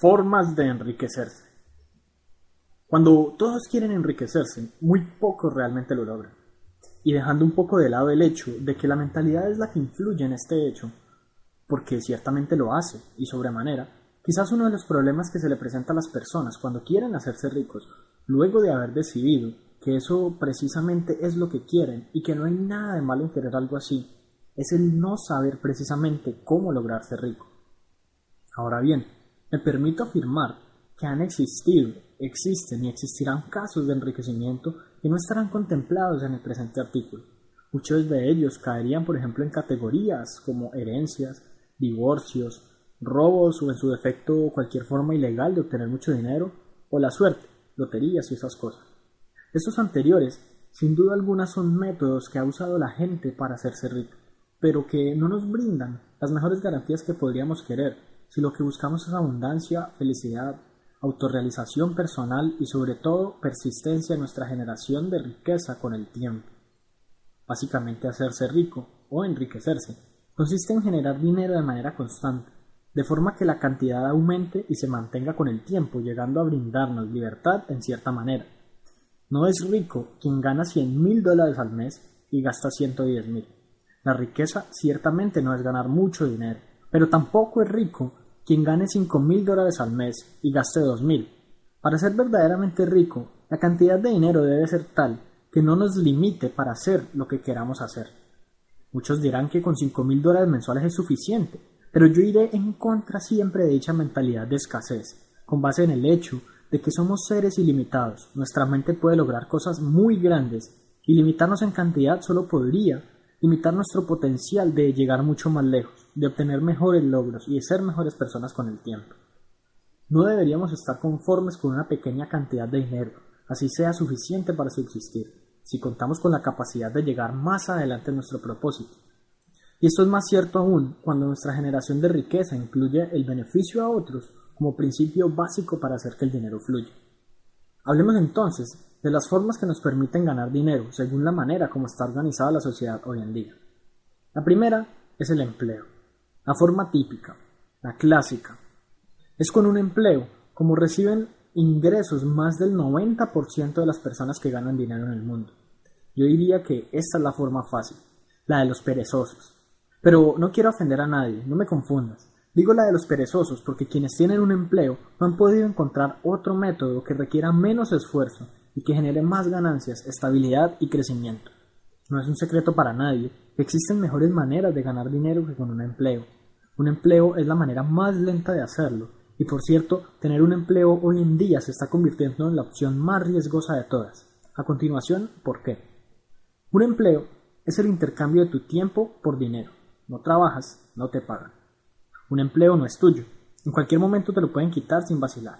Formas de enriquecerse. Cuando todos quieren enriquecerse, muy pocos realmente lo logran. Y dejando un poco de lado el hecho de que la mentalidad es la que influye en este hecho, porque ciertamente lo hace, y sobremanera, quizás uno de los problemas que se le presenta a las personas cuando quieren hacerse ricos, luego de haber decidido que eso precisamente es lo que quieren y que no hay nada de malo en querer algo así, es el no saber precisamente cómo lograrse rico. Ahora bien, me permito afirmar que han existido, existen y existirán casos de enriquecimiento que no estarán contemplados en el presente artículo. Muchos de ellos caerían, por ejemplo, en categorías como herencias, divorcios, robos o en su defecto cualquier forma ilegal de obtener mucho dinero, o la suerte, loterías y esas cosas. Estos anteriores, sin duda alguna, son métodos que ha usado la gente para hacerse rico, pero que no nos brindan las mejores garantías que podríamos querer si lo que buscamos es abundancia, felicidad, autorrealización personal y sobre todo persistencia en nuestra generación de riqueza con el tiempo. Básicamente hacerse rico o enriquecerse consiste en generar dinero de manera constante, de forma que la cantidad aumente y se mantenga con el tiempo, llegando a brindarnos libertad en cierta manera. No es rico quien gana 100 mil dólares al mes y gasta 110 mil. La riqueza ciertamente no es ganar mucho dinero, pero tampoco es rico quien gane 5 mil dólares al mes y gaste 2 mil. Para ser verdaderamente rico, la cantidad de dinero debe ser tal que no nos limite para hacer lo que queramos hacer. Muchos dirán que con 5 mil dólares mensuales es suficiente, pero yo iré en contra siempre de dicha mentalidad de escasez, con base en el hecho de que somos seres ilimitados. Nuestra mente puede lograr cosas muy grandes y limitarnos en cantidad solo podría limitar nuestro potencial de llegar mucho más lejos, de obtener mejores logros y de ser mejores personas con el tiempo. No deberíamos estar conformes con una pequeña cantidad de dinero, así sea suficiente para subsistir, si contamos con la capacidad de llegar más adelante en nuestro propósito. Y esto es más cierto aún cuando nuestra generación de riqueza incluye el beneficio a otros como principio básico para hacer que el dinero fluya. Hablemos entonces de las formas que nos permiten ganar dinero según la manera como está organizada la sociedad hoy en día. La primera es el empleo. La forma típica, la clásica, es con un empleo, como reciben ingresos más del 90% de las personas que ganan dinero en el mundo. Yo diría que esta es la forma fácil, la de los perezosos. Pero no quiero ofender a nadie, no me confundas. Digo la de los perezosos porque quienes tienen un empleo no han podido encontrar otro método que requiera menos esfuerzo y que genere más ganancias, estabilidad y crecimiento. No es un secreto para nadie que existen mejores maneras de ganar dinero que con un empleo. Un empleo es la manera más lenta de hacerlo y por cierto, tener un empleo hoy en día se está convirtiendo en la opción más riesgosa de todas. A continuación, ¿por qué? Un empleo es el intercambio de tu tiempo por dinero. No trabajas, no te pagan. Un empleo no es tuyo. En cualquier momento te lo pueden quitar sin vacilar.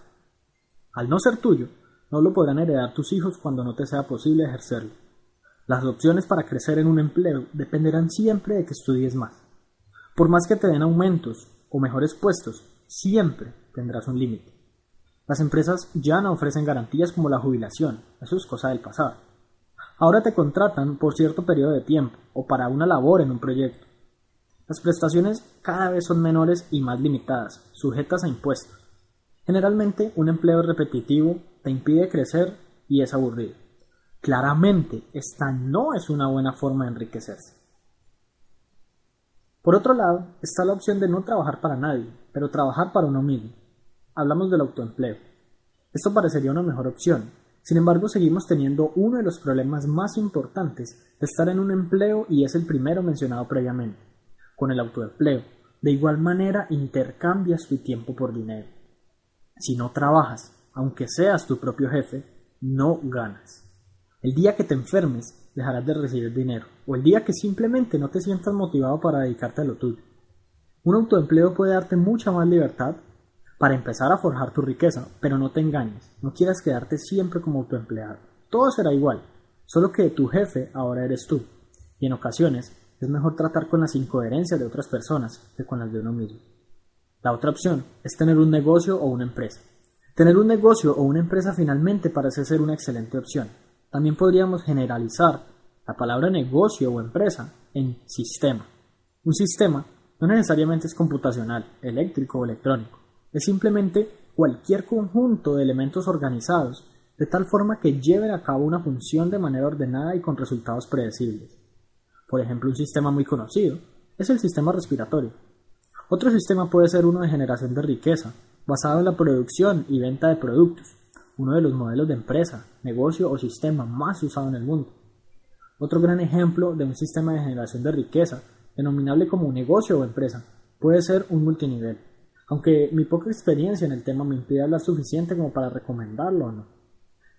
Al no ser tuyo, no lo podrán heredar tus hijos cuando no te sea posible ejercerlo. Las opciones para crecer en un empleo dependerán siempre de que estudies más. Por más que te den aumentos o mejores puestos, siempre tendrás un límite. Las empresas ya no ofrecen garantías como la jubilación, eso es cosa del pasado. Ahora te contratan por cierto periodo de tiempo o para una labor en un proyecto. Las prestaciones cada vez son menores y más limitadas, sujetas a impuestos. Generalmente un empleo repetitivo impide crecer y es aburrido. Claramente, esta no es una buena forma de enriquecerse. Por otro lado, está la opción de no trabajar para nadie, pero trabajar para uno mismo. Hablamos del autoempleo. Esto parecería una mejor opción. Sin embargo, seguimos teniendo uno de los problemas más importantes de estar en un empleo y es el primero mencionado previamente con el autoempleo. De igual manera intercambias tu tiempo por dinero. Si no trabajas, aunque seas tu propio jefe, no ganas. El día que te enfermes, dejarás de recibir dinero, o el día que simplemente no te sientas motivado para dedicarte a lo tuyo. Un autoempleo puede darte mucha más libertad para empezar a forjar tu riqueza, pero no te engañes, no quieras quedarte siempre como autoempleado. Todo será igual, solo que tu jefe ahora eres tú, y en ocasiones es mejor tratar con las incoherencias de otras personas que con las de uno mismo. La otra opción es tener un negocio o una empresa. Tener un negocio o una empresa finalmente parece ser una excelente opción. También podríamos generalizar la palabra negocio o empresa en sistema. Un sistema no necesariamente es computacional, eléctrico o electrónico. Es simplemente cualquier conjunto de elementos organizados de tal forma que lleven a cabo una función de manera ordenada y con resultados predecibles. Por ejemplo, un sistema muy conocido es el sistema respiratorio. Otro sistema puede ser uno de generación de riqueza, basado en la producción y venta de productos, uno de los modelos de empresa, negocio o sistema más usado en el mundo. Otro gran ejemplo de un sistema de generación de riqueza, denominable como negocio o empresa, puede ser un multinivel, aunque mi poca experiencia en el tema me impide hablar suficiente como para recomendarlo o no.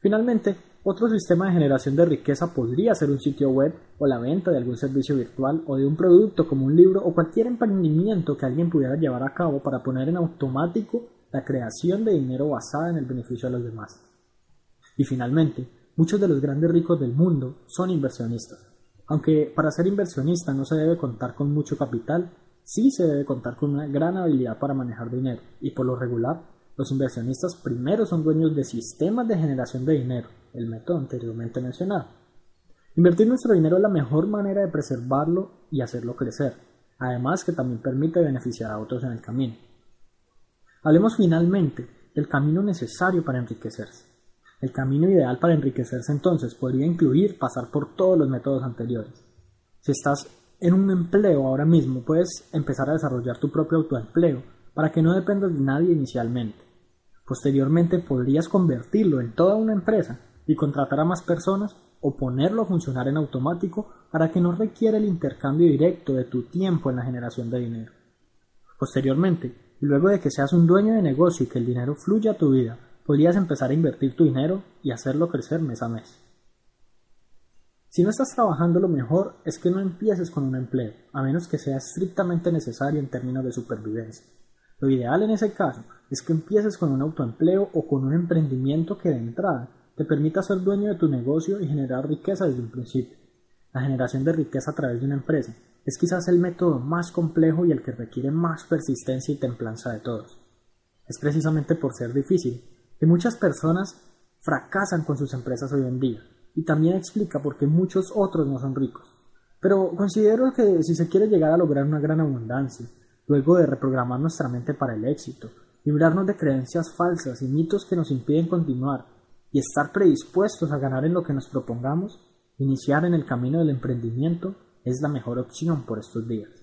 Finalmente, otro sistema de generación de riqueza podría ser un sitio web o la venta de algún servicio virtual o de un producto como un libro o cualquier emprendimiento que alguien pudiera llevar a cabo para poner en automático la creación de dinero basada en el beneficio de los demás. Y finalmente, muchos de los grandes ricos del mundo son inversionistas. Aunque para ser inversionista no se debe contar con mucho capital, sí se debe contar con una gran habilidad para manejar dinero y por lo regular los inversionistas primero son dueños de sistemas de generación de dinero, el método anteriormente mencionado. Invertir nuestro dinero es la mejor manera de preservarlo y hacerlo crecer, además que también permite beneficiar a otros en el camino. Hablemos finalmente del camino necesario para enriquecerse. El camino ideal para enriquecerse entonces podría incluir pasar por todos los métodos anteriores. Si estás en un empleo ahora mismo, puedes empezar a desarrollar tu propio autoempleo para que no dependas de nadie inicialmente. Posteriormente podrías convertirlo en toda una empresa y contratar a más personas o ponerlo a funcionar en automático para que no requiera el intercambio directo de tu tiempo en la generación de dinero. Posteriormente, luego de que seas un dueño de negocio y que el dinero fluya a tu vida, podrías empezar a invertir tu dinero y hacerlo crecer mes a mes. Si no estás trabajando, lo mejor es que no empieces con un empleo, a menos que sea estrictamente necesario en términos de supervivencia. Lo ideal en ese caso es que empieces con un autoempleo o con un emprendimiento que de entrada te permita ser dueño de tu negocio y generar riqueza desde un principio. La generación de riqueza a través de una empresa es quizás el método más complejo y el que requiere más persistencia y templanza de todos. Es precisamente por ser difícil que muchas personas fracasan con sus empresas hoy en día y también explica por qué muchos otros no son ricos. Pero considero que si se quiere llegar a lograr una gran abundancia, luego de reprogramar nuestra mente para el éxito, librarnos de creencias falsas y mitos que nos impiden continuar y estar predispuestos a ganar en lo que nos propongamos, iniciar en el camino del emprendimiento es la mejor opción por estos días.